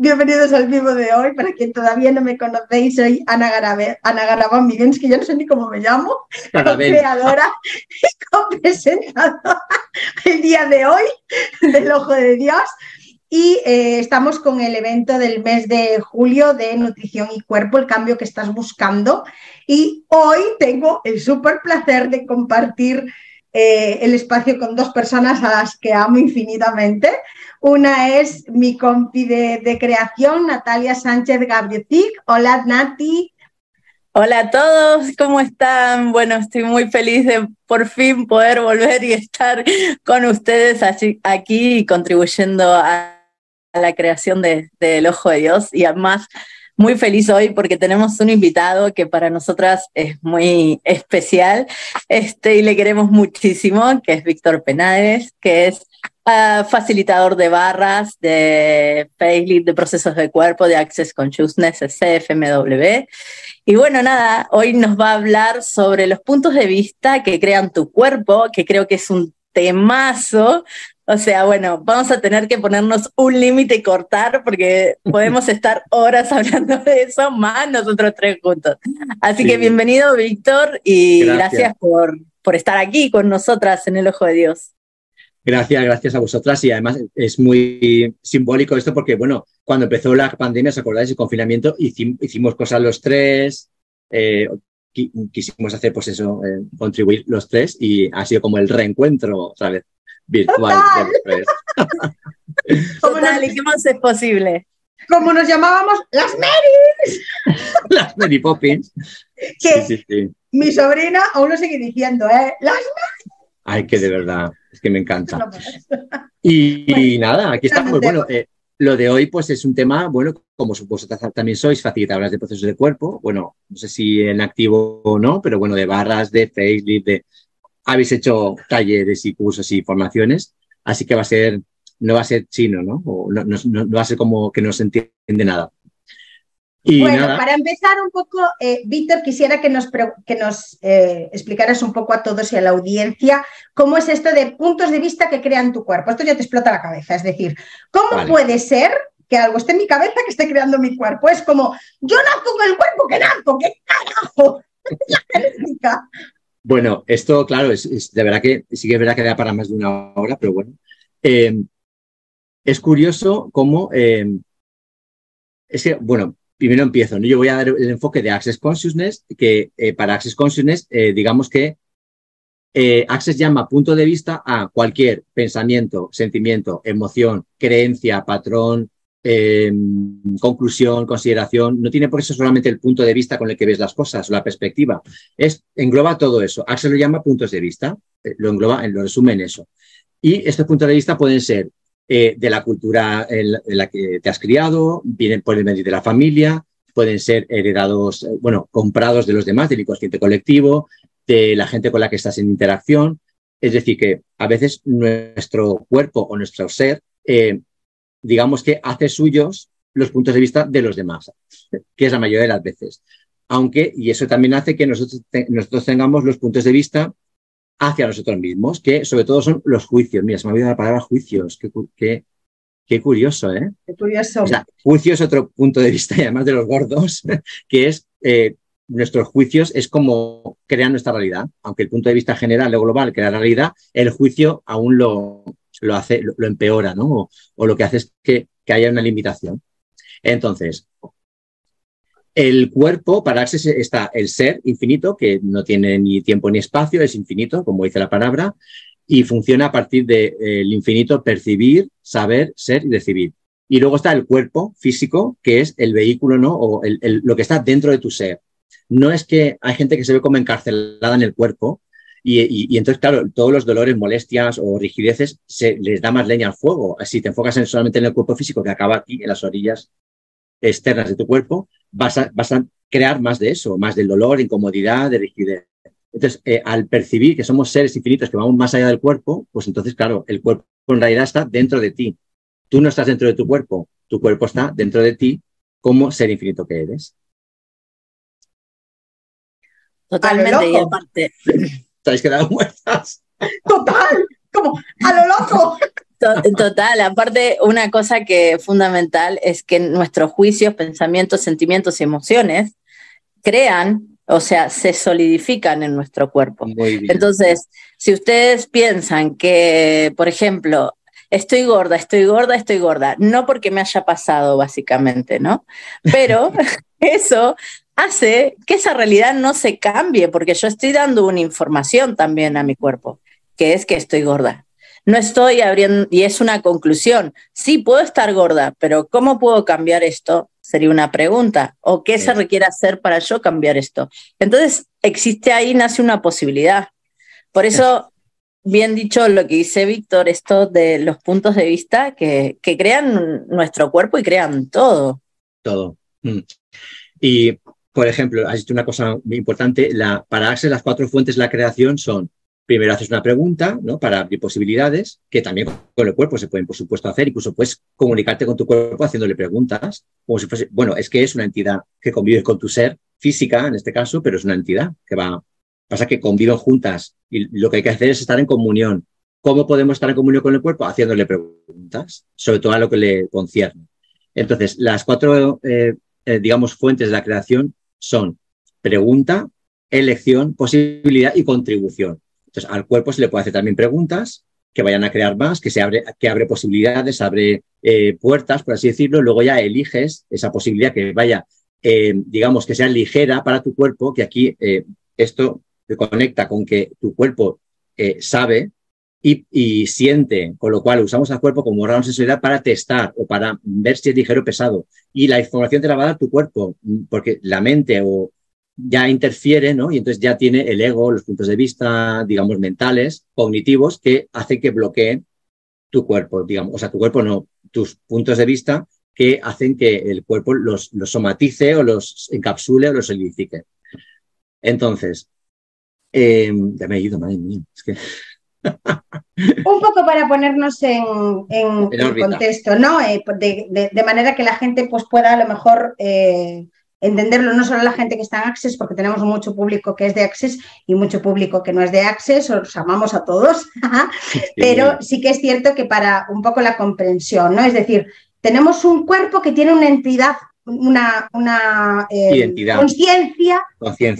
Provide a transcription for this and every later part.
Bienvenidos al vivo de hoy. Para quien todavía no me conocéis, soy Ana, Garabe, Ana Garabán es que ya no sé ni cómo me llamo, creadora y presentadora el día de hoy del Ojo de Dios. Y eh, estamos con el evento del mes de julio de Nutrición y Cuerpo, el cambio que estás buscando. Y hoy tengo el súper placer de compartir eh, el espacio con dos personas a las que amo infinitamente. Una es mi compi de, creación, Natalia Sánchez Gabriotic. Hola, Nati. Hola a todos, ¿cómo están? Bueno, estoy muy feliz de por fin poder volver y estar con ustedes aquí contribuyendo a la creación del Ojo de Dios y además muy feliz hoy porque tenemos un invitado que para nosotras es muy especial este, y le queremos muchísimo, que es Víctor Penades, que es ah, facilitador de barras, de facelift, de procesos de cuerpo, de Access Consciousness, CFMW. Y bueno, nada, hoy nos va a hablar sobre los puntos de vista que crean tu cuerpo, que creo que es un temazo o sea, bueno, vamos a tener que ponernos un límite y cortar porque podemos estar horas hablando de eso, más nosotros tres juntos. Así que bienvenido, Víctor, y gracias, por, por estar aquí con nosotras en el Ojo de Dios. Gracias, gracias a vosotras y además es muy simbólico esto porque, bueno, cuando empezó la pandemia, ¿os acordáis? El confinamiento, hicimos cosas los tres, eh, quisimos hacer pues eso, eh, contribuir los tres y ha sido como el reencuentro otra vez virtual. Total, ¿y qué más es posible? Como nos llamábamos las Marys. las Mary Poppins. Que mi sobrina aún lo sigue diciendo, ¿eh? Las Mary. Ay, que de verdad, es que me encanta. y, nada, aquí estamos. Bueno, eh, lo de hoy, pues es un tema, bueno, como supuesto también sois facilitadoras de procesos de cuerpo. Bueno, no sé si en activo o no, pero bueno, de barras, de facelift, de habéis hecho talleres y cursos y formaciones, así que va a ser, no va a ser chino, ¿no? O no, no, va a ser como que no se entiende nada. Y bueno, para empezar un poco, eh, Víctor, quisiera que nos, que nos eh, explicaras un poco a todos y a la audiencia cómo es esto de puntos de vista que crean tu cuerpo. Esto ya te explota la cabeza, es decir, ¿cómo puede ser que algo esté en mi cabeza que esté creando mi cuerpo? Es como, yo nazco con el cuerpo que nazco, ¿qué carajo? la genética. Bueno, esto, claro, es, de verdad que sí que es verdad que da para más de una hora, pero bueno. Eh, es curioso cómo. Eh, es que, bueno, primero empiezo. Yo voy a dar el enfoque de Access Consciousness, que eh, para Access Consciousness, digamos que Access llama punto de vista a cualquier pensamiento, sentimiento, emoción, creencia, patrón, Em, conclusión, consideración, no tiene por eso solamente el punto de vista con el que ves las cosas, la perspectiva, es, engloba todo eso. Axel lo llama puntos de vista, eh, lo engloba, lo resume en eso. Y estos puntos de vista pueden ser eh, de la cultura en la, que te has criado, vienen, pueden venir de la familia, pueden ser heredados, eh, bueno, comprados de los demás, del inconsciente colectivo, de la gente con la que estás en interacción. Es decir, que a veces nuestro cuerpo o nuestro ser digamos que hace suyos los puntos de vista de los demás, que es la mayoría de las veces. Aunque, y eso también hace que nosotros, nosotros tengamos los puntos de vista hacia nosotros mismos, que sobre todo son los juicios. Mira, se me ha olvidado la palabra juicios. Qué, qué, curioso, ¿eh? Qué curioso. O sea, juicio es otro punto de vista, además de los gordos, que es eh, nuestros juicios es como crear nuestra realidad. Aunque el punto de vista general o global crea la realidad, el juicio aún lo, lo hace, lo, empeora, ¿no? O, lo que hace es que, haya una limitación. Entonces, el cuerpo, para Access está el ser infinito, que no tiene ni tiempo ni espacio, es infinito, como dice la palabra, y funciona a partir del de, infinito percibir, saber, ser y recibir. Y luego está el cuerpo físico, que es el vehículo, ¿no? O lo que está dentro de tu ser. No es que hay gente que se ve como encarcelada en el cuerpo, y, entonces, claro, todos los dolores, molestias o rigideces se les da más leña al fuego. Si te enfocas en solamente en el cuerpo físico que acaba aquí, en las orillas externas de tu cuerpo, vas a, vas a crear más de eso, más del dolor, incomodidad, de rigidez. Entonces, eh, al percibir que somos seres infinitos que vamos más allá del cuerpo, pues entonces, claro, el cuerpo en realidad está dentro de ti. Tú no estás dentro de tu cuerpo, tu cuerpo está dentro de ti como ser infinito que eres. Totalmente, y aparte, estáis quedando muertas. Total, como a lo loco. Total, aparte una cosa que es fundamental es que nuestros juicios, pensamientos, sentimientos y emociones crean, o sea, se solidifican en nuestro cuerpo. Entonces, si ustedes piensan que, por ejemplo, estoy gorda, estoy gorda, estoy gorda, no porque me haya pasado básicamente, ¿no? Pero eso hace que esa realidad no se cambie, porque yo estoy dando una información también a mi cuerpo, que es que estoy gorda. No estoy abriendo, y es una conclusión, sí puedo estar gorda, pero ¿cómo puedo cambiar esto? Sería una pregunta. ¿O qué se requiere hacer para yo cambiar esto? Entonces, existe ahí, nace una posibilidad. Por eso, bien dicho lo que dice Víctor, esto de los puntos de vista que, que crean nuestro cuerpo y crean todo. Todo. Mm. Y por ejemplo, has dicho una cosa muy importante, la, para Access las cuatro fuentes de la creación son, primero haces una pregunta, ¿no? Para abrir posibilidades, que también con el cuerpo se pueden, por supuesto, hacer, incluso puedes comunicarte con tu cuerpo haciéndole preguntas, como si fuese, bueno, es que es una entidad que convive con tu ser, física en este caso, pero es una entidad que va, pasa que conviven juntas y lo que hay que hacer es estar en comunión. ¿Cómo podemos estar en comunión con el cuerpo? Haciéndole preguntas, sobre todo a lo que le concierne. Entonces, las cuatro, eh, eh, digamos, fuentes de la creación son pregunta, elección, posibilidad y contribución. Entonces, al cuerpo se le puede hacer también preguntas que vayan a crear más, que se abre, que abre posibilidades, abre eh, puertas, por así decirlo. Luego ya eliges esa posibilidad que vaya, eh, digamos, que sea ligera para tu cuerpo, que aquí eh, esto se conecta con que tu cuerpo sabe y, siente, con lo cual usamos al cuerpo como órgano sensibilidad para testar o para ver si es ligero o pesado. Y la información te la va a dar tu cuerpo, porque la mente o ya interfiere, ¿no? Y entonces ya tiene el ego, los puntos de vista, digamos, mentales, cognitivos, que hacen que bloquee tu cuerpo, digamos, o sea, tu cuerpo no, tus puntos de vista que hacen que el cuerpo los, somatice o los encapsule o los solidifique. Entonces, eh, ya me he ido, madre mía, es que un poco para ponernos en, contexto, ¿no? Eh, de, manera que la gente pues, pueda a lo mejor eh, entenderlo, no solo la gente que está en Access, porque tenemos mucho público que es de Access y mucho público que no es de Access, os amamos a todos, pero sí que es cierto que para un poco la comprensión, ¿no? Es decir, tenemos un cuerpo que tiene una entidad, una, una eh, conciencia.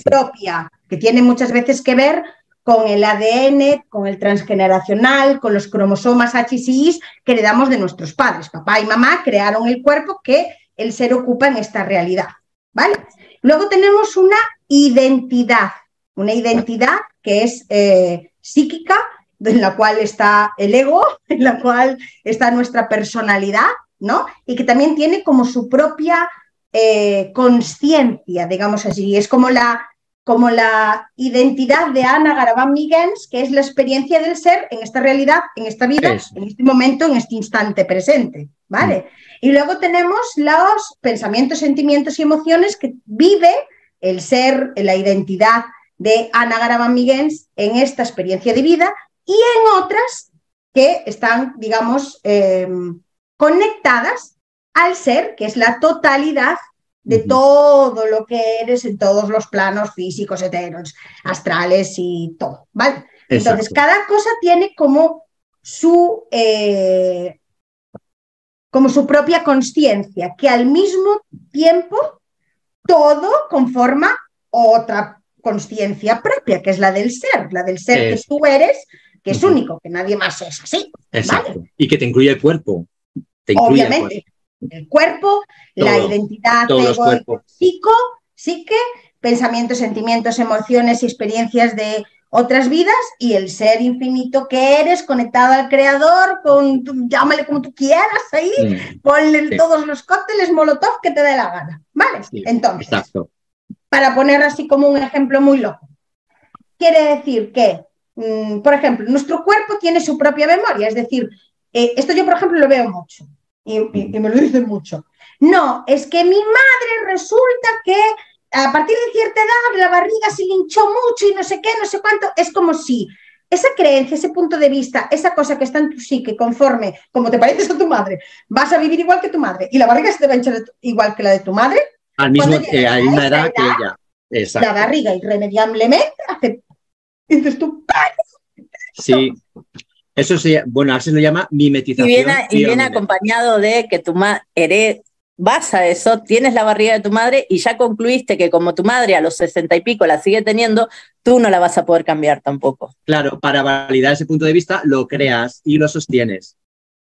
propia, que tiene muchas veces que ver con el ADN, con el transgeneracional, con los cromosomas H y Y que heredamos de nuestros padres. Papá y mamá crearon el cuerpo que el ser ocupa en esta realidad. ¿vale? Luego tenemos una identidad, una identidad que es eh, psíquica, en la cual está el ego, en la cual está nuestra personalidad, ¿no? Y que también tiene como su propia eh, conciencia, digamos así. Es como la, como la identidad de Ana Garabán Miguens, que es la experiencia del ser en esta realidad, en esta vida, en este momento, en este instante presente, ¿vale? Mm. Y luego tenemos los pensamientos, sentimientos y emociones que vive el ser, la identidad de Ana Garabán Miguens en esta experiencia de vida y en otras que están, digamos, em, conectadas al ser, que es la totalidad de todo lo que eres en todos los planos físicos, etéreos, astrales y todo, ¿vale? Entonces, cada cosa tiene como su, eh, como su propia conciencia, que al mismo tiempo todo conforma otra conciencia propia, que es la del ser, la del ser que tú eres, que es único, que nadie más es así. Exacto. Y que te incluye el cuerpo. Obviamente el cuerpo, la identidad ego, psico, psique, pensamientos, sentimientos, emociones y experiencias de otras vidas y el ser infinito que eres, conectado al creador, con llámale como tú quieras ahí, ponle todos los cócteles molotov que te dé la gana. ¿Vale? Entonces, para poner así como un ejemplo muy loco, quiere decir que, mm, por ejemplo, nuestro cuerpo tiene su propia memoria, es decir, eh, esto yo, por ejemplo, lo veo mucho y, me lo dicen mucho. No, es que mi madre resulta que a partir de cierta edad la barriga se hinchó mucho y no sé qué, no sé cuánto. Es como si esa creencia, ese punto de vista, esa cosa que está en tu psique, conforme, como te pareces a tu madre, vas a vivir igual que tu madre y la barriga se te va a hinchar igual que la de tu madre. Al mismo eh, a la edad, que ella. La barriga irremediablemente hace. Dices tú, Sí, Eso se, bueno, se lo llama mimetización. Y viene, y viene acompañado de que tu madre vas a eso, tienes la barriga de tu madre y ya concluiste que como tu madre a los sesenta y pico la sigue teniendo, tú no la vas a poder cambiar tampoco. Claro, para validar ese punto de vista lo creas y lo sostienes.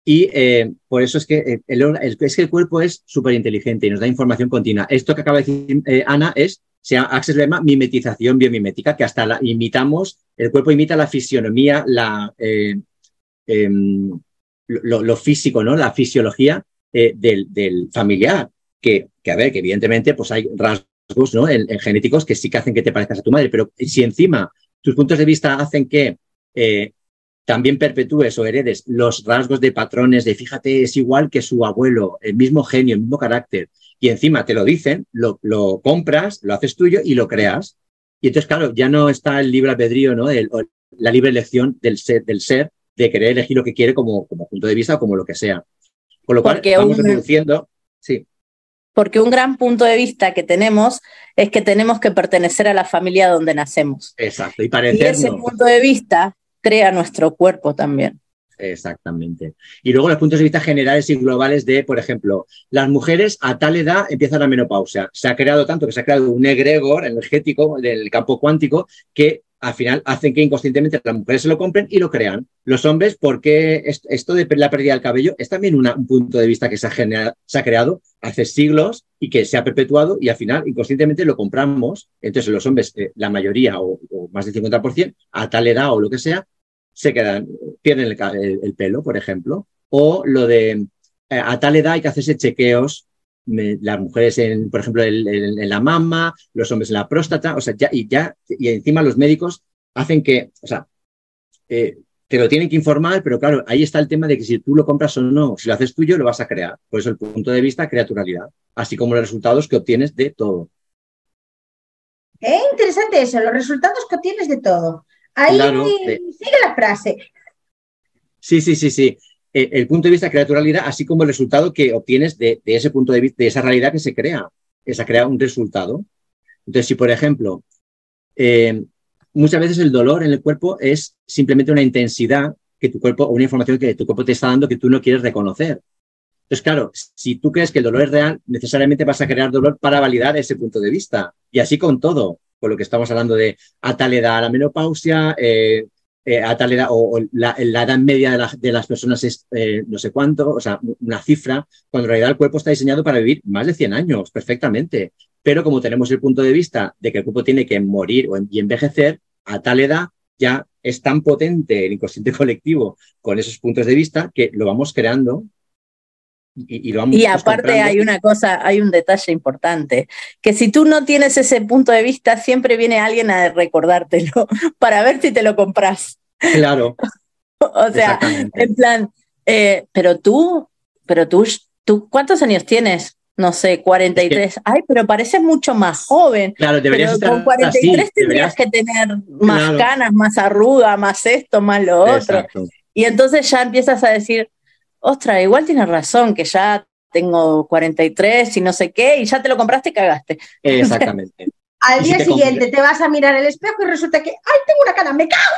Y eh, por eso es que eh, el, es que el cuerpo es súper inteligente y nos da información continua. Esto que acaba de decir eh, Ana es, se Access llama mimetización biomimética, que hasta la imitamos, el cuerpo imita la fisionomía, la, em, lo, físico, ¿no? La fisiología del, familiar. Que, que, a ver, que evidentemente pues hay rasgos ¿no? en, genéticos que sí que hacen que te parezcas a tu madre, pero si encima tus puntos de vista hacen que también perpetúes o heredes los rasgos de patrones de fíjate, es igual que su abuelo, el mismo genio, el mismo carácter, y encima te lo dicen, lo, compras, lo haces tuyo y lo creas. Y entonces, claro, ya no está el libre albedrío, ¿no? la libre elección del del ser, de querer elegir lo que quiere como, como punto de vista o como lo que sea. Con lo cual, vamos reduciendo. Sí. Porque un gran punto de vista que tenemos es que tenemos que pertenecer a la familia donde nacemos. Exacto. Y, parecernos. y ese punto de vista crea nuestro cuerpo también. Exactamente. Y luego los puntos de vista generales y globales de, por ejemplo, las mujeres a tal edad empiezan la menopausia. Se ha creado tanto que se ha creado un egregor energético del campo cuántico que al final hacen que inconscientemente las mujeres se lo compren y lo crean. Los hombres, porque esto de la pérdida del cabello es también un punto de vista que se ha, se ha, creado hace siglos y que se ha perpetuado y al final inconscientemente lo compramos. Entonces los hombres, eh, la mayoría o, o más del 50%, a tal edad o lo que sea, se quedan, pierden el, pelo, por ejemplo, o lo de eh, a tal edad hay que hacerse chequeos, las mujeres, en, por ejemplo, en, la mama, los hombres en la próstata, o sea, ya, y ya, y encima los médicos hacen que, o sea, eh, te lo tienen que informar, pero claro, ahí está el tema de que si tú lo compras o no, si lo haces tuyo, lo vas a crear. Por eso el punto de vista, creaturalidad, así como los resultados que obtienes de todo. Es interesante eso, los resultados que obtienes de todo. Ahí sigue la frase. Sí, sí, sí, sí. Eh, el, punto de vista de creaturalidad, así como el resultado que obtienes de, ese punto de vista, de esa realidad que se crea. Se crea un resultado. Entonces, si por ejemplo, eh, muchas veces el dolor en el cuerpo es simplemente una intensidad que tu cuerpo, o una información que tu cuerpo te está dando que tú no quieres reconocer. Entonces, claro, si tú crees que el dolor es real, necesariamente vas a crear dolor para validar ese punto de vista. Y así con todo con lo que estamos hablando de a tal edad la menopausia, eh, eh, a tal edad, o, la, edad media de, las personas es eh, no sé cuánto, o sea, una cifra, cuando en realidad el cuerpo está diseñado para vivir más de 100 años, perfectamente. Pero como tenemos el punto de vista de que el cuerpo tiene que morir y envejecer, a tal edad ya es tan potente el inconsciente colectivo con esos puntos de vista que lo vamos creando y, aparte hay una cosa, hay un detalle importante, que si tú no tienes ese punto de vista, siempre viene alguien a recordártelo para ver si te lo compras. Claro. o sea, en plan, eh, pero tú, pero tú, tú, ¿cuántos años tienes? No sé, 43. Ay, pero pareces mucho más joven. Claro, deberías pero con 43 tendrías que tener más canas, más arruga, más esto, más lo otro. Y entonces ya empiezas a decir, ostras, igual tienes razón, que ya tengo 43 y no sé qué, y ya te lo compraste y cagaste. Exactamente. Al día siguiente te vas a mirar el espejo y resulta que, ¡ay, tengo una cara, me cago!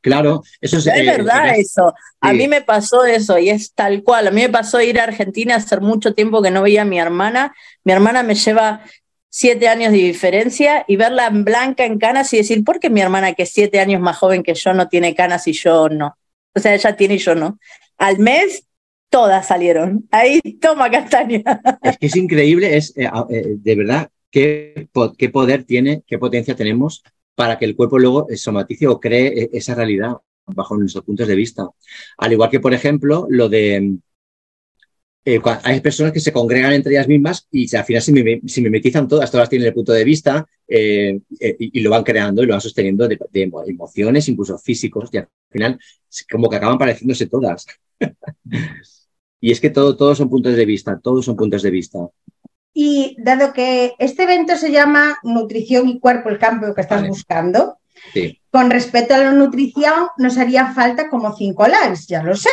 Claro, eso es... Es eh, verdad eso. A mí me pasó eso y es tal cual. A mí me pasó ir a Argentina hace mucho tiempo que no veía a mi hermana. Mi hermana me lleva siete años de diferencia y verla en blanca en canas y decir, ¿por qué mi hermana que es siete años más joven que yo no tiene canas y yo no? O sea, ella tiene y yo no al mes todas salieron. Ahí toma castaña. Es que es increíble, es eh, eh, de verdad qué, qué, poder tiene, qué potencia tenemos para que el cuerpo luego somatice o cree eh, esa realidad bajo nuestros puntos de vista. Al igual que, por ejemplo, lo de... hay personas que se congregan entre ellas mismas y al final se, mimetizan todas, todas tienen el punto de vista y, lo van creando y lo van sosteniendo de, de emociones, incluso físicos, y al final como que acaban pareciéndose todas y es que todo, todos son puntos de vista, todos son puntos de vista. Y dado que este evento se llama Nutrición y Cuerpo, el cambio que estás buscando, con respecto a la nutrición nos haría falta como cinco likes, ya lo sé.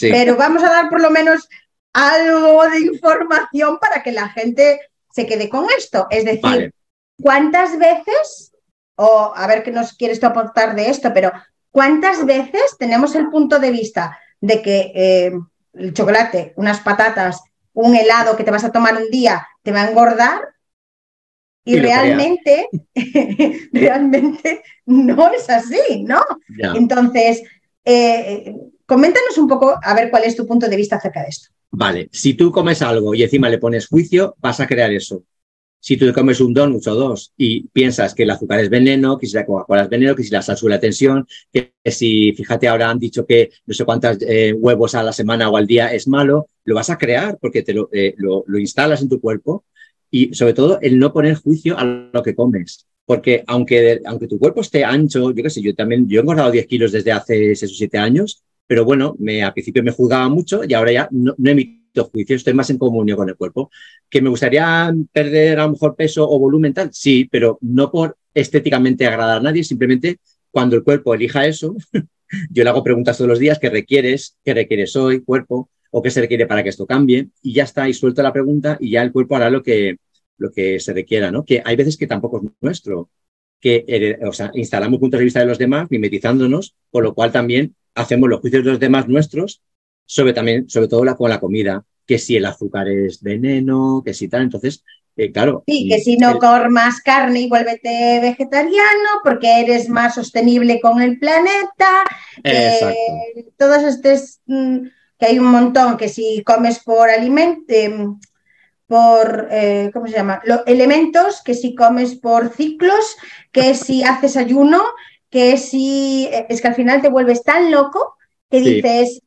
Pero vamos a dar por lo menos algo de información para que la gente se quede con esto. Es decir, ¿cuántas veces, o a ver qué nos quieres tú aportar de esto, pero ¿cuántas veces tenemos el punto de vista de que eh, el chocolate, unas patatas, un helado que te vas a tomar un día te va a engordar? Y, realmente, realmente no es así, ¿no? Entonces, eh, coméntanos un poco a ver cuál es tu punto de vista acerca de esto. Vale, si tú comes algo y encima le pones juicio, vas a crear eso. Si tú te comes un donut o dos y piensas que el azúcar es veneno, que si la Coca-Cola es veneno, que si la sal sube la tensión, que si, fíjate, ahora han dicho que no sé cuántos eh, huevos a la semana o al día es malo, lo vas a crear porque te lo, eh, lo, instalas en tu cuerpo y sobre todo el no poner juicio a lo que comes. Porque aunque, aunque tu cuerpo esté ancho, yo qué sé, yo también, yo he engordado 10 kilos desde hace 6 o 7 años pero bueno, me, al principio me juzgaba mucho y ahora ya no, emito estoy más en comunión con el cuerpo. ¿Que me gustaría perder a lo mejor peso o volumen tal? Sí, pero no por estéticamente agradar a nadie, simplemente cuando el cuerpo elija eso, yo le hago preguntas todos los días, ¿qué requieres? ¿Qué requieres hoy, cuerpo? ¿O qué se requiere para que esto cambie? Y ya está, y suelto la pregunta y ya el cuerpo hará lo que, lo que se requiera, ¿no? Que hay veces que tampoco es nuestro, que o sea, instalamos puntos de vista de los demás, mimetizándonos, con lo cual también hacemos los juicios de los demás nuestros sobre también, sobre todo la, con la comida, que si el azúcar es veneno, que si tal, entonces, eh, claro. Sí, que si no comas carne y vuélvete vegetariano porque eres más sostenible con el planeta. Eh, todos estos, mm, que hay un montón, que si comes por alimento, em, por, eh, ¿cómo se llama? Los elementos, que si comes por ciclos, que si haces ayuno, que si es que al final te vuelves tan loco que dices,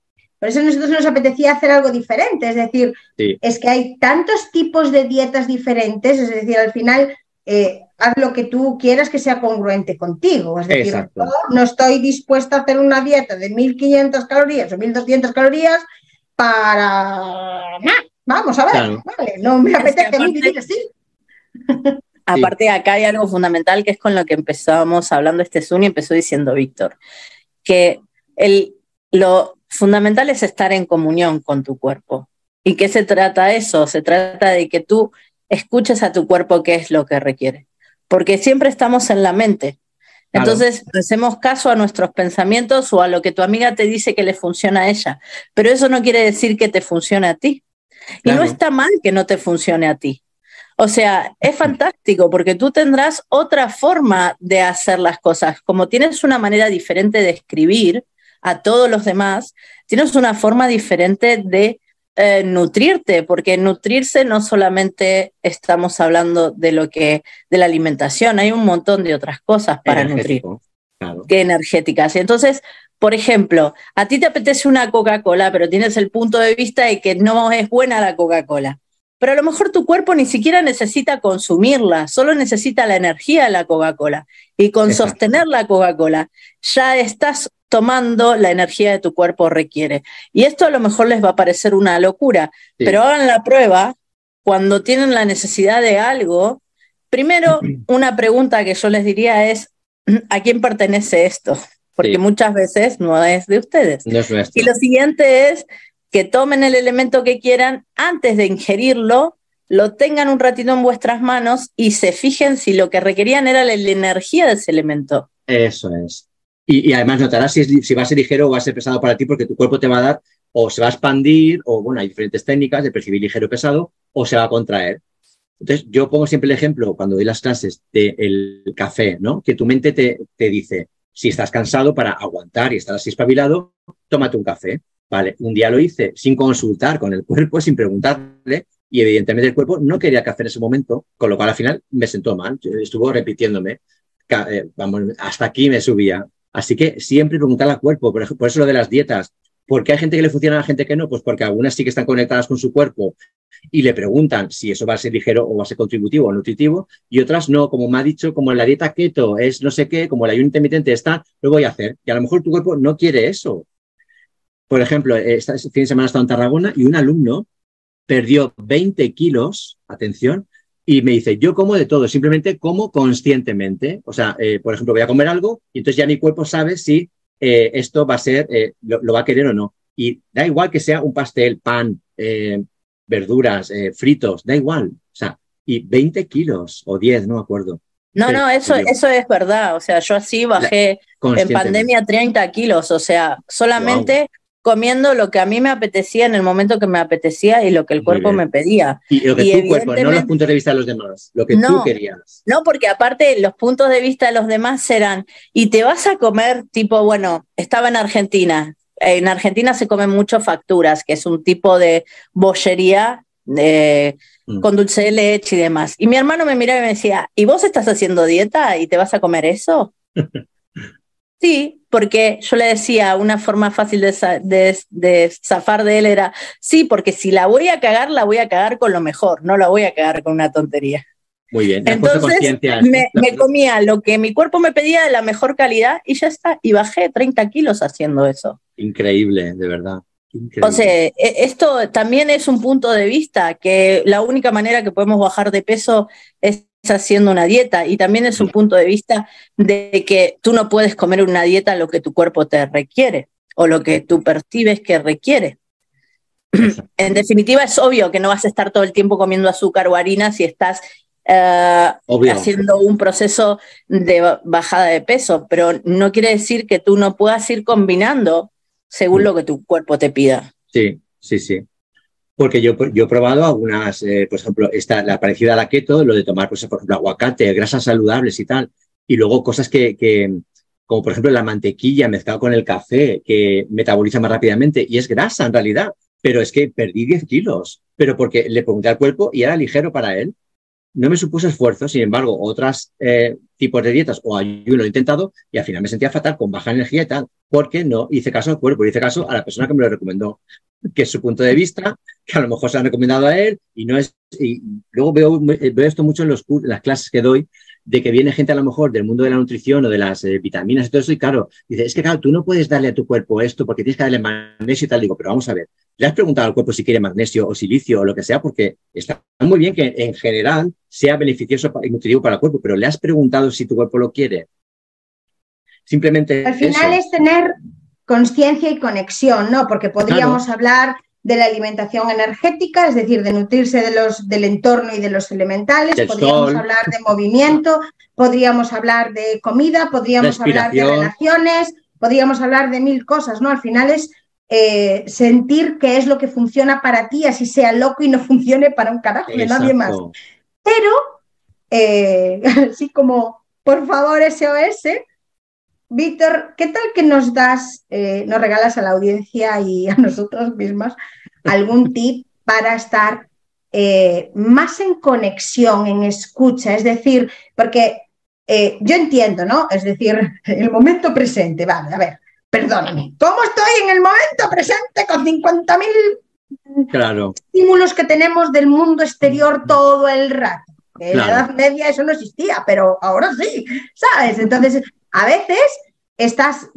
por eso a nosotros nos apetecía hacer algo diferente, es decir, es que hay tantos tipos de dietas diferentes, es decir, al final eh, haz lo que tú quieras que sea congruente contigo, es decir, no, estoy dispuesta a hacer una dieta de 1500 calorías o 1200 calorías para nada. Vamos a ver, no me apetece vivir así. Aparte, acá hay algo fundamental que es con lo que empezamos hablando este Zoom y empezó diciendo Víctor, que el, lo fundamental es estar en comunión con tu cuerpo. ¿Y qué se trata eso? Se trata de que tú escuches a tu cuerpo qué es lo que requiere. Porque siempre estamos en la mente. Entonces, hacemos caso a nuestros pensamientos o a lo que tu amiga te dice que le funciona a ella. Pero eso no quiere decir que te funcione a ti. Y no está mal que no te funcione a ti. O sea, es fantástico porque tú tendrás otra forma de hacer las cosas. Como tienes una manera diferente de escribir a todos los demás, tienes una forma diferente de eh, nutrirte, porque nutrirse no solamente estamos hablando de lo que, de la alimentación, hay un montón de otras cosas para nutrir. Que energéticas. Entonces, por ejemplo, a ti te apetece una Coca-Cola, pero tienes el punto de vista de que no es buena la Coca-Cola pero a lo mejor tu cuerpo ni siquiera necesita consumirla, solo necesita la energía de la Coca-Cola. Y con sostener la Coca-Cola ya estás tomando la energía de tu cuerpo requiere. Y esto a lo mejor les va a parecer una locura, pero hagan la prueba cuando tienen la necesidad de algo. Primero, una pregunta que yo les diría es, ¿a quién pertenece esto? Porque muchas veces no es de ustedes. y lo siguiente es, que tomen el elemento que quieran antes de ingerirlo, lo tengan un ratito en vuestras manos y se fijen si lo que requerían era la, energía de ese elemento. Eso es. Y, además notarás si, va a ser ligero o va a ser pesado para ti porque tu cuerpo te va a dar o se va a expandir o bueno, hay diferentes técnicas de percibir ligero o pesado o se va a contraer. Entonces, yo pongo siempre el ejemplo cuando doy las clases del café, ¿no? Que tu mente te, te dice, si estás cansado para aguantar y estar así espabilado, tómate un café. Vale, un día lo hice sin consultar con el cuerpo, sin preguntarle, y evidentemente el cuerpo no quería café en ese momento, con lo cual al final me sentó mal, estuvo repitiéndome, eh, vamos, hasta aquí me subía. Así que siempre preguntar al cuerpo, por, eso lo de las dietas. ¿Por qué hay gente que le funciona a la gente que no? Pues porque algunas sí que están conectadas con su cuerpo y le preguntan si eso va a ser ligero o va a ser contributivo o nutritivo, y otras no, como me ha dicho, como la dieta keto es no sé qué, como la ayuno intermitente está, lo voy a hacer. Y a lo mejor tu cuerpo no quiere eso. Por ejemplo, este fin de semana estaba en Tarragona y un alumno perdió 20 kilos, atención, y me dice, yo como de todo, simplemente como conscientemente. O sea, eh, por ejemplo, voy a comer algo y entonces ya mi cuerpo sabe si eh, esto va a ser, eh, lo, va a querer o no. Y da igual que sea un pastel, pan, verduras, fritos, da igual. O sea, y 20 kilos o 10, no me acuerdo. No, no, eso, eso es verdad. O sea, yo así bajé en pandemia 30 kilos. O sea, solamente comiendo lo que a mí me apetecía en el momento que me apetecía y lo que el cuerpo me pedía. Y lo que tu cuerpo, no los puntos de vista de los demás, lo que tú querías. No, porque aparte los puntos de vista de los demás serán, y te vas a comer tipo, bueno, estaba en Argentina. En Argentina se comen mucho facturas, que es un tipo de bollería de, mm. con dulce de leche y demás. Y mi hermano me miraba y me decía, ¿y vos estás haciendo dieta y te vas a comer eso? Sí, porque yo le decía, una forma fácil de, zafar de él era, sí, porque si la voy a cagar, la voy a cagar con lo mejor, no la voy a cagar con una tontería. Muy bien. Entonces me, me, comía lo que mi cuerpo me pedía de la mejor calidad y ya está. Y bajé 30 kilos haciendo eso. Increíble, de verdad. O sea, e, esto también es un punto de vista, que la única manera que podemos bajar de peso es haciendo una dieta y también es un punto de vista de que tú no puedes comer una dieta lo que tu cuerpo te requiere o lo que tú percibes que requiere. En definitiva, es obvio que no vas a estar todo el tiempo comiendo azúcar o harina si estás eh, haciendo un proceso de bajada de peso, pero no quiere decir que tú no puedas ir combinando según lo que tu cuerpo te pida. Sí, sí, sí. Porque yo, yo he probado algunas, eh, por ejemplo, esta, la parecida a la keto, lo de tomar, pues, por ejemplo, aguacate, grasas saludables y tal. Y luego cosas que, que, como por ejemplo la mantequilla mezclada con el café, que metaboliza más rápidamente y es grasa en realidad. Pero es que perdí 10 kilos, pero porque le pregunté al cuerpo y era ligero para él. No me supuso esfuerzo, sin embargo, otros eh, tipos de dietas o ayuno he intentado y al final me sentía fatal con baja energía y tal, porque no hice caso al cuerpo, hice caso a la persona que me lo recomendó que es su punto de vista, que a lo mejor se han recomendado a él y no es. Y luego veo, veo esto mucho en, los, las clases que doy, de que viene gente a lo mejor del mundo de la nutrición o de las eh, vitaminas y todo eso, y claro, dice, es que claro, tú no puedes darle a tu cuerpo esto porque tienes que darle magnesio y tal. Digo, pero vamos a ver, ¿le has preguntado al cuerpo si quiere magnesio o silicio o lo que sea? Porque está muy bien que en general sea beneficioso y nutritivo para el cuerpo, pero ¿le has preguntado si tu cuerpo lo quiere? Simplemente. Al final es tener conciencia y conexión, ¿no? Porque podríamos hablar de la alimentación energética, es decir, de nutrirse de los, del entorno y de los elementales, podríamos hablar de movimiento, podríamos hablar de comida, podríamos hablar de relaciones, podríamos hablar de mil cosas, ¿no? Al final es eh, sentir qué es lo que funciona para ti, así sea loco y no funcione para un carajo de nadie más. Pero, eh, así como, por favor, SOS, Víctor, ¿qué tal que nos das, eh, nos regalas a la audiencia y a nosotros mismas algún tip para estar eh, más en conexión, en escucha? Es decir, porque eh, yo entiendo, ¿no? Es decir, el momento presente, vale, a ver, perdóname, ¿cómo estoy en el momento presente con 50.000 claro. estímulos que tenemos del mundo exterior todo el rato? En la Edad Media eso no existía, pero ahora sí, ¿sabes? Entonces, a veces estás,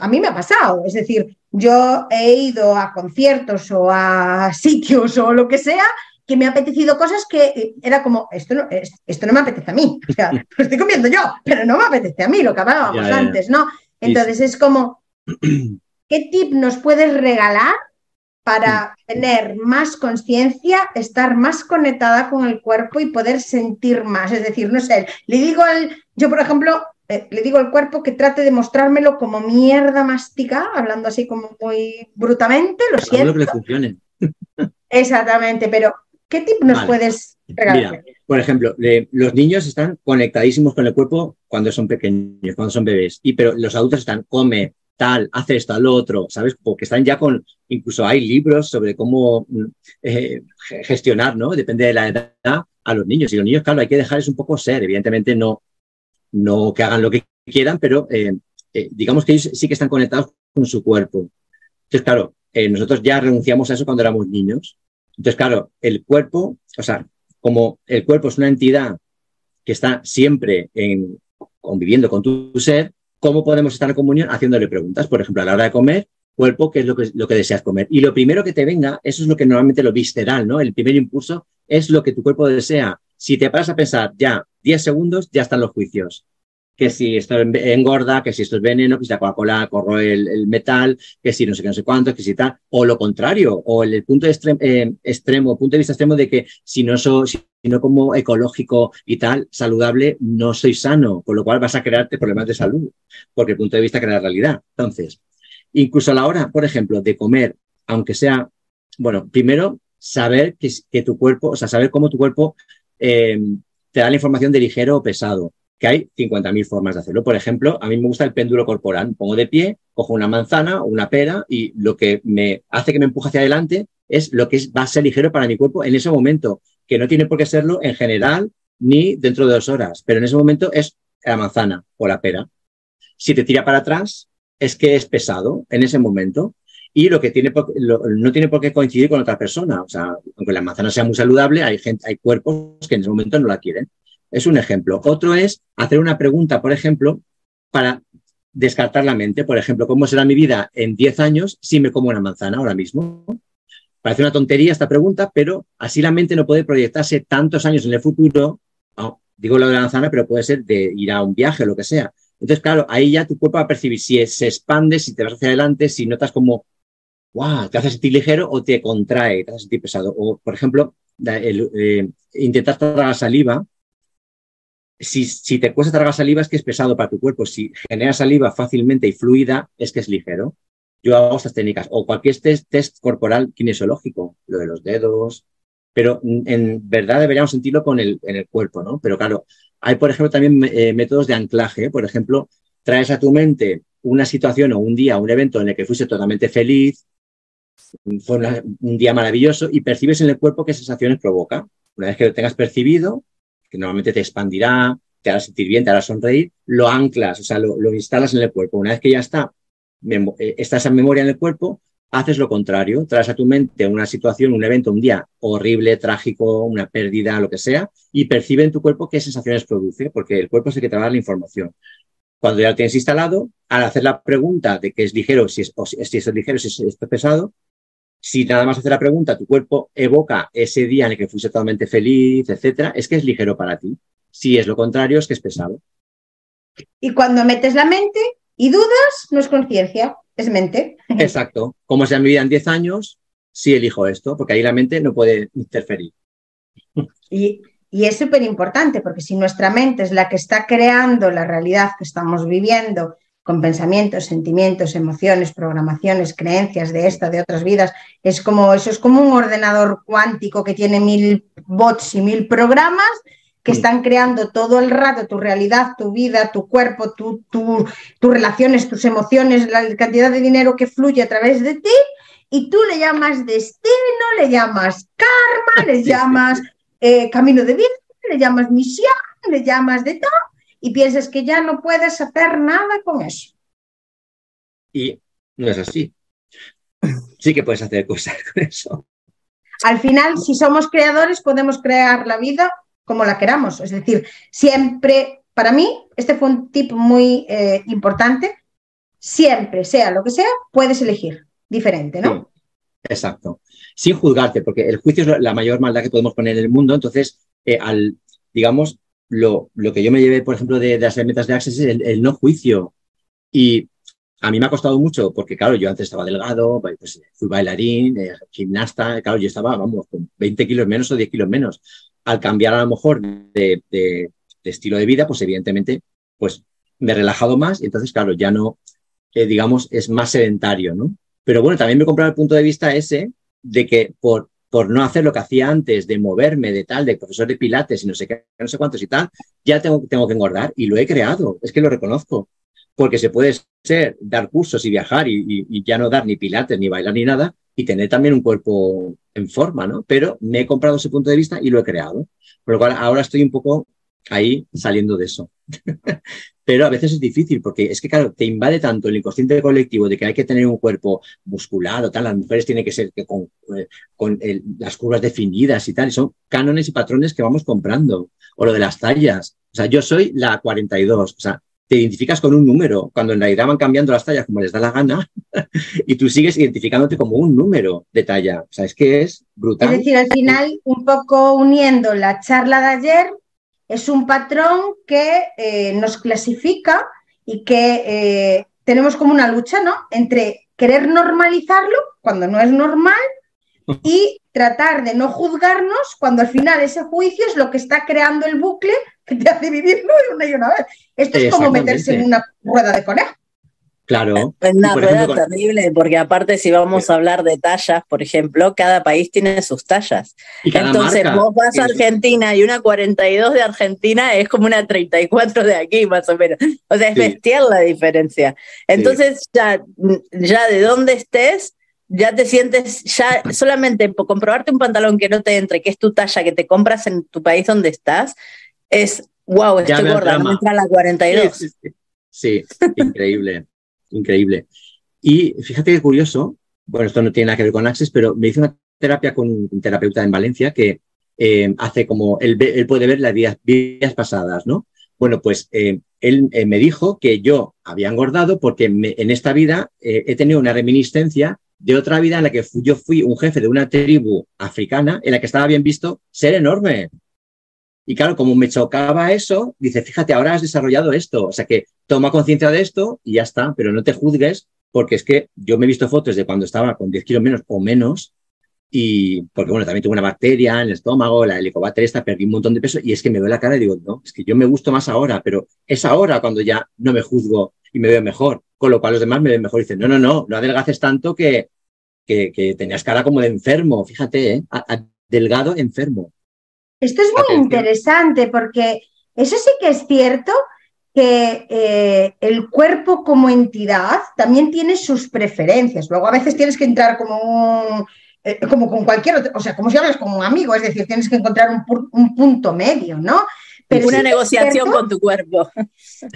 a mí me ha pasado, es decir, yo he ido a conciertos o a sitios o lo que sea que me ha apetecido cosas que era como, esto no, esto no me apetece a mí, o sea, lo estoy comiendo yo, pero no me apetece a mí, lo que hablábamos antes, ¿no? Entonces es como, ¿qué tip nos puedes regalar para tener más conciencia, estar más conectada con el cuerpo y poder sentir más? Es decir, no sé, le digo al, yo por ejemplo, eh, le digo al cuerpo que trate de mostrármelo como mierda mastica, hablando así como muy brutamente, lo siento. que le funcione. Exactamente, pero ¿qué tip nos puedes regalar? por ejemplo, los niños están conectadísimos con el cuerpo cuando son pequeños, cuando son bebés, y pero los adultos están come, tal, hace esto, lo otro, ¿sabes? Porque están ya con, incluso hay libros sobre cómo mm, eh, gestionar, ¿no? Depende de la edad a los niños. Y los niños, claro, hay que dejarles un poco ser. Evidentemente no, no que hagan lo que quieran, pero eh, eh, digamos que ellos sí que están conectados con su cuerpo. Entonces, claro, eh, nosotros ya renunciamos a eso cuando éramos niños. Entonces, claro, el cuerpo, o sea, como el cuerpo es una entidad que está siempre en, conviviendo con tu ser, ¿cómo podemos estar en comunión haciéndole preguntas? Por ejemplo, a la hora de comer, cuerpo, ¿qué es lo que, lo que deseas comer? Y lo primero que te venga, eso es lo que normalmente lo visceral, ¿no? El primer impulso es lo que tu cuerpo desea. Si te paras a pensar ya 10 segundos, ya están los juicios. que si esto engorda, que si esto es veneno, que si la Coca-Cola corroe el, metal, que si no sé qué, no sé cuánto, que si tal, o lo contrario, o el, punto extremo, eh, extremo, punto de vista extremo de que si no, so, si no como ecológico y tal, saludable, no soy sano, con lo cual vas a crearte problemas de salud, porque el punto de vista crea la realidad. Entonces, incluso a la hora, por ejemplo, de comer, aunque sea, bueno, primero saber que, que tu cuerpo, o sea, saber cómo tu cuerpo eh, te da la información de ligero o pesado que hay 50.000 formas de hacerlo. Por ejemplo, a mí me gusta el péndulo corporal. Pongo de pie, cojo una manzana o una pera y lo que me hace que me empuje hacia adelante es lo que va a ser ligero para mi cuerpo en ese momento, que no tiene por qué serlo en general ni dentro de dos horas, pero en ese momento es la manzana o la pera. Si te tira para atrás, es que es pesado en ese momento y lo que tiene no tiene por qué coincidir con otra persona. O sea, aunque la manzana sea muy saludable, hay, gente, hay cuerpos que en ese momento no la quieren. Es un ejemplo. Otro es hacer una pregunta, por ejemplo, para descartar la mente. Por ejemplo, ¿cómo será mi vida en 10 años si me como una manzana ahora mismo? Parece una tontería esta pregunta, pero así la mente no puede proyectarse tantos años en el futuro. digo lo de la manzana, pero puede ser de ir a un viaje o lo que sea. Entonces, claro, ahí ya tu cuerpo va a percibir si se expande, si te vas hacia adelante, si notas como, wow, te hace sentir ligero o te contrae, te hace sentir pesado. O, por ejemplo, eh, intentar tragar saliva si, te cuesta tragar saliva es que es pesado para tu cuerpo. Si genera saliva fácilmente y fluida, es que es ligero. Yo hago estas técnicas o cualquier test, test corporal kinesiológico, lo de los dedos, pero en verdad deberíamos sentirlo con el, en el cuerpo, ¿no? Pero claro, hay, por ejemplo, también eh, métodos de anclaje. Por ejemplo, traes a tu mente una situación o un día, un evento en el que fuiste totalmente feliz, fue un día maravilloso y percibes en el cuerpo qué sensaciones provoca. Una vez que lo tengas percibido, que normalmente te expandirá, te hará sentir bien, te hará sonreír, lo anclas, o sea, lo, instalas en el cuerpo. Una vez que ya está, eh, está esa memoria en el cuerpo, haces lo contrario, traes a tu mente una situación, un evento, un día horrible, trágico, una pérdida, lo que sea, y percibe en tu cuerpo qué sensaciones produce, porque el cuerpo es el que te la información. Cuando ya lo tienes instalado, al hacer la pregunta de que es ligero, si es, si es ligero, si es pesado, si nada más hacer la pregunta, tu cuerpo evoca ese día en el que fuiste totalmente feliz, etcétera, es que es ligero para ti. Si es lo contrario, es que es pesado. Y cuando metes la mente y dudas, no es conciencia, es mente. Exacto. Como sea mi vida en 10 años, sí elijo esto, porque ahí la mente no puede interferir. Y, y es súper importante, porque si nuestra mente es la que está creando la realidad que estamos viviendo con pensamientos, sentimientos, emociones, programaciones, creencias de esta, de otras vidas. Es como, eso es como un ordenador cuántico que tiene mil bots y mil programas que mm. están creando todo el rato tu realidad, tu vida, tu cuerpo, tu, tus relaciones, tus emociones, la cantidad de dinero que fluye a través de ti, y tú le llamas destino, le llamas karma, le llamas eh, camino de vida, le llamas misión, le llamas de todo, y piensas que ya no puedes hacer nada con eso. Y no es así. Sí que puedes hacer cosas con eso. Al final, si somos creadores, podemos crear la vida como la queramos. Es decir, siempre, para mí, este fue un tip muy eh, importante. Siempre, sea lo que sea, puedes elegir diferente, ¿no? exacto. Sin juzgarte, porque el juicio es la mayor maldad que podemos poner en el mundo. Entonces, eh, al, digamos, lo, que yo me llevé, por ejemplo, de, las metas de Access es el, no juicio. Y a mí me ha costado mucho, porque claro, yo antes estaba delgado, pues, fui bailarín, eh, gimnasta, claro, yo estaba, vamos, con 20 kilos menos o 10 kilos menos. Al cambiar a lo mejor de, estilo de vida, pues evidentemente, pues me he relajado más y entonces, claro, ya no, eh, digamos, es más sedentario, ¿no? Pero bueno, también me he comprado el punto de vista ese de que por por no hacer lo que hacía antes, de moverme, de tal, de profesor de pilates y no sé qué, no sé cuántos y tal, ya tengo, tengo que engordar y lo he creado, es que lo reconozco. Porque se puede ser, dar cursos y viajar y, ya no dar ni pilates, ni bailar, ni nada, y tener también un cuerpo en forma, ¿no? Pero me he comprado ese punto de vista y lo he creado. Por lo cual ahora estoy un poco ahí saliendo de eso. Pero a veces es difícil porque es que, claro, te invade tanto el inconsciente colectivo de que hay que tener un cuerpo muscular o tal, las mujeres tienen que ser con, eh, las curvas definidas y tal, y son cánones y patrones que vamos comprando. O lo de las tallas. O sea, yo soy la 42, o sea, te identificas con un número, cuando en realidad van cambiando las tallas como les da la gana, y tú sigues identificándote como un número de talla. O sea, es que es brutal. Es decir, al final, un poco uniendo la charla de ayer es un patrón que eh, nos clasifica y que eh, tenemos como una lucha, ¿no? Entre querer normalizarlo cuando no es normal y tratar de no juzgarnos cuando al final ese juicio es lo que está creando el bucle que te hace vivirlo una y una vez. Esto es como meterse en una rueda de conejo. Claro. Es una rueda terrible, porque aparte si vamos a hablar de tallas, por ejemplo, cada país tiene sus tallas. Entonces vos vas a Argentina y una 42 de Argentina es como una 34 de aquí, más o menos. O sea, es bestial la diferencia. Entonces ya, ya de dónde estés, ya te sientes, ya solamente por comprobarte un pantalón que no te entre, que es tu talla, que te compras en tu país donde estás, es, wow, estoy gorda, no me entra la 42. sí increíble increíble. Y fíjate qué curioso, bueno, esto no tiene nada que ver con Access, pero me hizo una terapia con un terapeuta en Valencia que eh, hace como, él, él, puede ver las vidas, pasadas, ¿no? Bueno, pues eh, él eh, me dijo que yo había engordado porque en esta vida he tenido una reminiscencia de otra vida en la que yo fui un jefe de una tribu africana en la que estaba bien visto ser enorme. Y claro, como me chocaba eso, dice, fíjate, ahora has desarrollado esto. O sea que toma conciencia de esto y ya está, pero no te juzgues, porque es que yo me he visto fotos de cuando estaba con 10 kilos menos o menos, y porque bueno, también tuve una bacteria en el estómago, la helicobacter esta, perdí un montón de peso, y es que me veo la cara y digo, no, es que yo me gusto más ahora, pero es ahora cuando ya no me juzgo y me veo mejor, con lo cual los demás me ven mejor y dicen, no, no, no, no adelgaces tanto que, que, tenías cara como de enfermo, fíjate, ¿eh? delgado enfermo. Esto es muy interesante porque eso sí que es cierto que eh, el cuerpo como entidad también tiene sus preferencias. Luego a veces tienes que entrar como eh, como con cualquier otro, o sea, como si hablas con un amigo, es decir, tienes que encontrar un, punto medio, ¿no? Pero una negociación con tu cuerpo.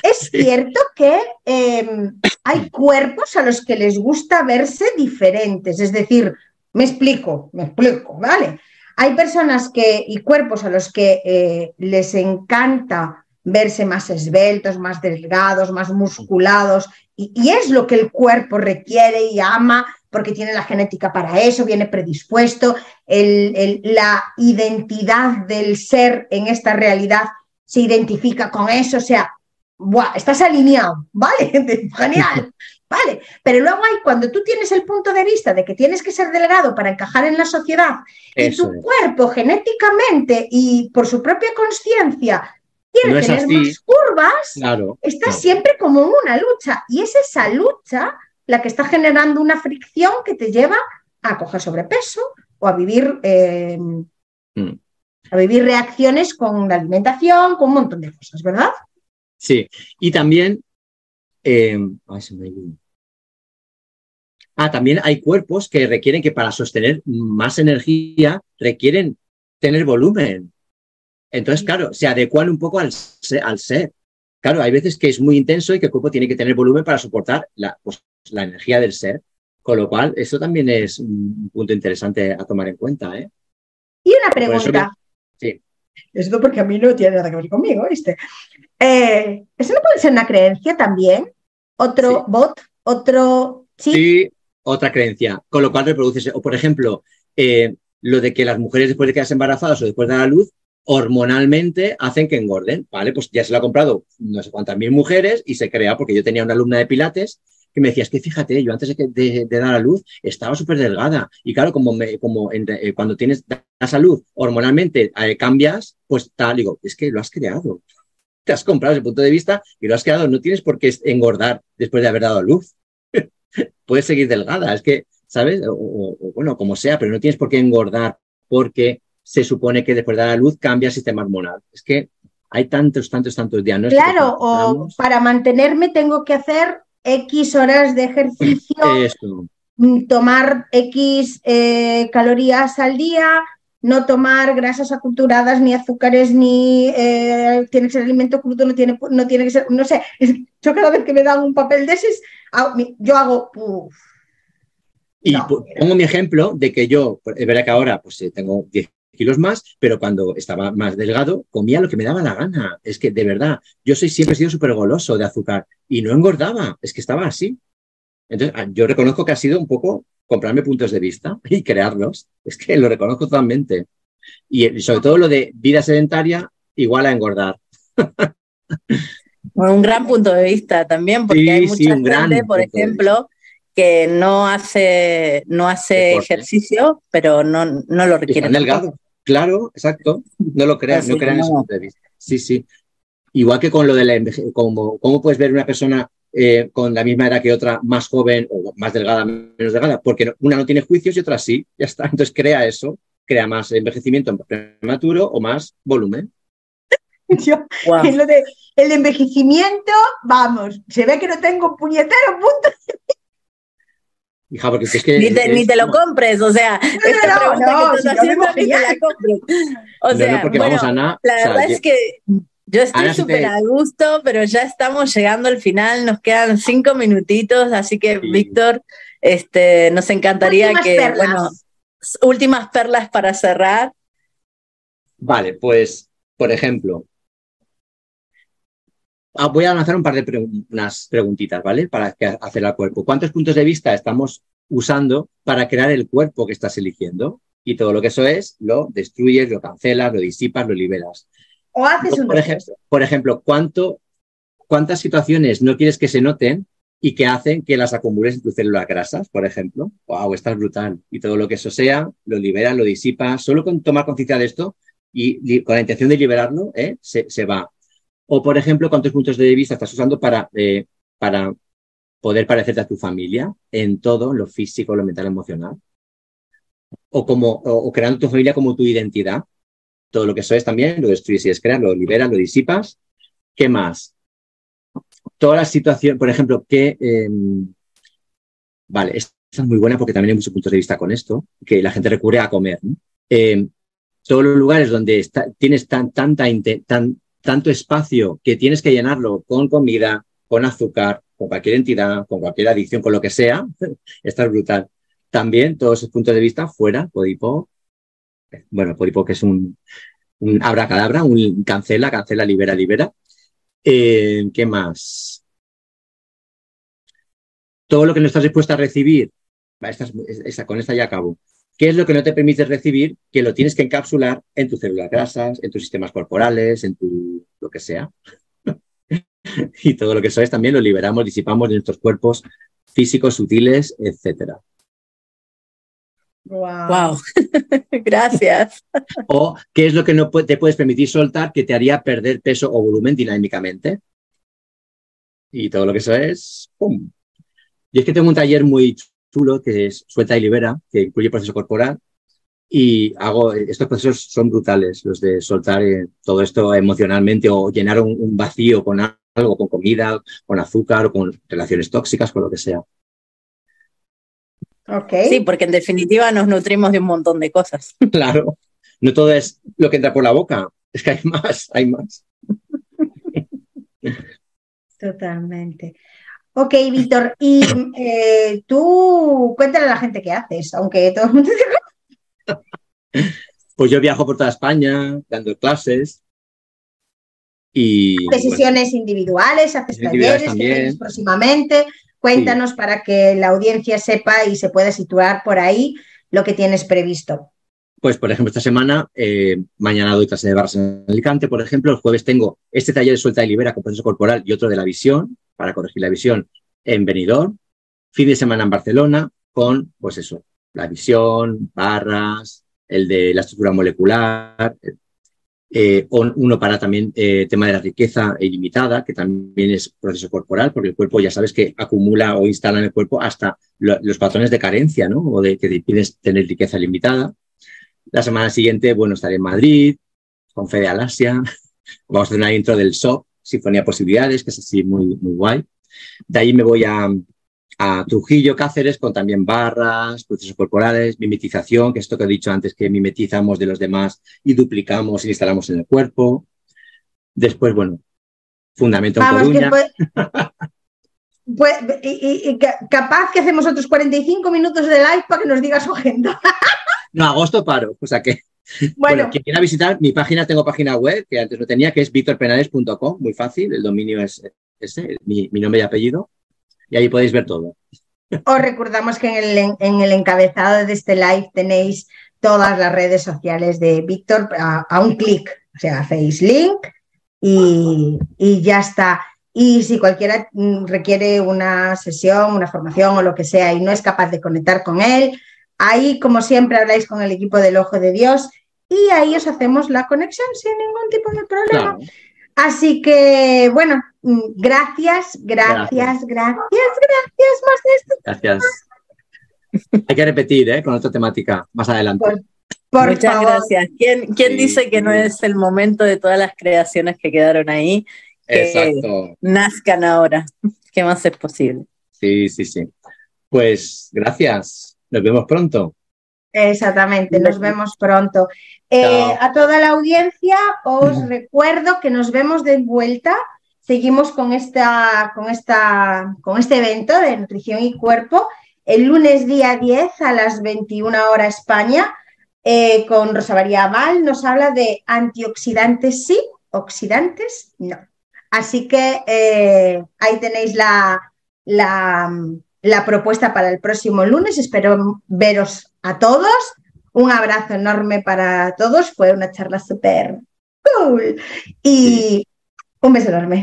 Es cierto que em, hay cuerpos a los que les gusta verse diferentes, es decir, me explico, me explico, ¿vale? Hay personas que, y cuerpos a los que eh, les encanta verse más esbeltos, más delgados, más musculados, y, es lo que el cuerpo requiere y ama porque tiene la genética para eso, viene predispuesto, la identidad del ser en esta realidad se identifica con eso, o sea, estás alineado, ¿vale? Genial. Vale, pero luego hay cuando tú tienes el punto de vista de que tienes que ser delgado para encajar en la sociedad y tu cuerpo genéticamente y por su propia conciencia quiere tener más curvas, claro, estás siempre como una lucha y es esa lucha la que está generando una fricción que te lleva a coger sobrepeso o a vivir eh, mm. a vivir reacciones con la alimentación, con un montón de cosas, ¿verdad? Sí, y también eh, ah, también hay cuerpos que requieren que para sostener más energía requieren tener volumen. Entonces, claro, se adecuan un poco al ser, Claro, hay veces que es muy intenso y que el cuerpo tiene que tener volumen para soportar la, pues, la energía del ser. Con lo cual, eso también es un punto interesante a tomar en cuenta. ¿eh? Y una pregunta. sí. Esto porque a mí no tiene nada que ver conmigo, ¿viste? Eh, ¿Eso no puede ser una creencia también? ¿Otro bot? ¿Otro chip? Sí, otra creencia. Con lo cual reproduces. O, por ejemplo, eh, lo de que las mujeres después de quedarse embarazadas o después de dar la luz, hormonalmente hacen que engorden. Vale, pues ya se lo ha comprado no sé cuántas mil mujeres y se crea, porque yo tenía una alumna de Pilates que me decía, es que fíjate, yo antes de, dar a luz estaba súper delgada. Y claro, como, me, como eh, cuando tienes la salud hormonalmente eh, cambias, pues tal, digo, es que lo has creado. Te has comprado ese punto de vista y lo has creado. No tienes por qué engordar después de haber dado luz. Puedes seguir delgada. Es que, ¿sabes? O, bueno, como sea, pero no tienes por qué engordar porque se supone que después de dar a luz cambia el sistema hormonal. Es que hay tantos, tantos, tantos diagnósticos. Claro, o para mantenerme tengo que hacer X horas de ejercicio, mm, tomar X eh, calorías al día, no tomar grasas aculturadas, ni azúcares, ni eh, tiene que ser alimento crudo, no tiene, no tiene que ser, no sé, yo cada vez que me dan un papel de ese, yo hago... y pongo mi ejemplo de que yo, es verdad que ahora pues eh, tengo 10 kilos más, pero cuando estaba más delgado comía lo que me daba la gana. Es que de verdad, yo soy, siempre he sido súper goloso de azúcar y no engordaba, es que estaba así. Entonces, ah, yo reconozco que ha sido un poco comprarme puntos de vista y crearlos. Es que lo reconozco totalmente. Y sobre todo lo de vida sedentaria, igual a engordar. un gran punto de vista también, porque hay mucha gente, por ejemplo, que no hace, no hace ejercicio, pero no, no lo requiere. delgado, claro, exacto. No lo creas, no crean ese punto de vista. Sí, sí. Igual que con lo de la como ¿cómo puedes ver una persona eh, con la misma edad que otra, más joven o más delgada, menos delgada? Porque una no tiene juicios y otra sí, ya está. Entonces crea eso, crea más envejecimiento prematuro o más volumen. Yo, lo de el envejecimiento, vamos, se ve que no tengo puñetero punto. Hija, porque es que. Ni te, ni te lo compres, o sea, esta no, no, que estás haciendo ni te la compres. O sea, bueno, la verdad es que yo estoy súper a gusto, pero ya estamos llegando al final, nos quedan cinco minutitos, así que, Víctor, este, nos encantaría que, bueno, últimas perlas para cerrar. Vale, pues, por ejemplo, Ah, voy a lanzar un par de unas preguntitas, ¿vale? Para hacer al cuerpo. ¿Cuántos puntos de vista estamos usando para crear el cuerpo que estás eligiendo? Y todo lo que eso es, lo destruyes, lo cancelas, lo disipas, lo liberas. O haces un por ejemplo, por ejemplo, ¿cuánto, ¿cuántas situaciones no quieres que se noten y que hacen que las acumules en tus células grasas, por ejemplo? ¡Wow! Estás brutal. Y todo lo que eso sea, lo liberas, lo disipas. Solo con tomar conciencia de esto y, con la intención de liberarlo, ¿eh? se, se va. O, por ejemplo, cuántos puntos de vista estás usando para, eh, para poder parecerte a tu familia en todo, lo físico, lo mental, emocional. O, como, o, creando tu familia como tu identidad. Todo lo que eso es también, lo destruyes y descreas, lo liberas, lo disipas. ¿Qué más? Toda la situación, por ejemplo, que... Em, vale, esta es muy buena porque también hay muchos puntos de vista con esto, que la gente recurre a comer. Em, todos los lugares donde tienes tan, tanta, tan, tanto espacio que tienes que llenarlo con comida, con azúcar, con cualquier entidad, con cualquier adicción, con lo que sea, está brutal. También todos esos puntos de vista fuera, Podipo, bueno, Podipo que es un, un abracadabra, un cancela, cancela, libera, libera. Eh, ¿Qué más? Todo lo que no estás dispuesta a recibir, esta, con esta ya acabo. ¿Qué es lo que no te permite recibir? Que lo tienes que encapsular en tus células grasas, en tus sistemas corporales, en tu lo que sea. y todo lo que eso es también lo liberamos, disipamos de nuestros cuerpos físicos, sutiles, etcétera. Wow. Gracias. o qué es lo que no te puedes permitir soltar que te haría perder peso o volumen dinámicamente. Y todo lo que eso es, ¡pum! Y es que tengo un taller muy chulo que es Suelta y Libera, que incluye proceso corporal. Y hago, estos procesos son brutales, los de soltar eh, todo esto emocionalmente o llenar un, vacío con algo, con comida, con azúcar o con relaciones tóxicas, con lo que sea. Okay. Sí, porque en definitiva nos nutrimos de un montón de cosas. Claro, no todo es lo que entra por la boca, es que hay más, hay más. Totalmente. Ok, Víctor, y eh, tú cuéntale a la gente qué haces, aunque todo el mundo Pues yo viajo por toda España dando clases. Y, ¿Haces sesiones individuales, haces talleres próximamente. Cuéntanos para que la audiencia sepa y se pueda situar por ahí lo que tienes previsto. Pues, por ejemplo, esta semana, eh, mañana doy clase de barras en Alicante, por ejemplo, el jueves tengo este taller de suelta y libera con proceso corporal y otro de la visión, para corregir la visión en Benidorm, fin de semana en Barcelona con, pues eso, la visión, barras, el de la estructura molecular, eh, uno para también eh, tema de la riqueza ilimitada, que también es proceso corporal, porque el cuerpo ya sabes que acumula o instala en el cuerpo hasta los patrones de carencia, ¿no? O de que te tener riqueza limitada. La semana siguiente, bueno, estaré en Madrid, con Fede Alasia. Vamos a hacer una intro del SOP, Sinfonía Posibilidades, que es así muy, muy guay. De ahí me voy a, Trujillo, Cáceres, con también barras, procesos corporales, mimetización, que es esto que he dicho antes, que mimetizamos de los demás y duplicamos y instalamos en el cuerpo. Después, bueno, fundamento en Coruña. Pues, y, capaz que hacemos otros 45 minutos de live para que nos diga su agenda. no, agosto paro, o sea que bueno. quien quiera visitar, mi página, tengo página web que antes no tenía, que es victorpenales.com, muy fácil, el dominio es ese, mi, nombre y apellido, y ahí podéis ver todo. Os recordamos que en el, en el encabezado de este live tenéis todas las redes sociales de Víctor a, un clic. O sea, hacéis link y, y ya está. Y si cualquiera mm, requiere una sesión, una formación o lo que sea y no es capaz de conectar con él, ahí como siempre habláis con el equipo del Ojo de Dios y ahí os hacemos la conexión sin ningún tipo de problema. Claro. Así que, bueno, mm, gracias, gracias, gracias, gracias, más esto. Gracias. Hay que repetir, ¿eh? Con otra temática más adelante. Por, Muchas gracias. ¿Quién, quién dice que no es el momento de todas las creaciones que quedaron ahí? Que Exacto. nazcan ahora. ¿Qué más es posible? Sí, sí, sí. Pues gracias. Nos vemos pronto. Exactamente, nos vemos pronto. Eh, a toda la audiencia os recuerdo que nos vemos de vuelta. Seguimos con, esta, con, esta, con este evento de nutrición y cuerpo el lunes día 10 a las 21 horas España eh, con Rosa María Amal. Nos habla de antioxidantes sí, oxidantes no. Así que eh, ahí tenéis la, la, la propuesta para el próximo lunes. Espero veros a todos. Un abrazo enorme para todos. Fue una charla súper cool. Y un beso enorme.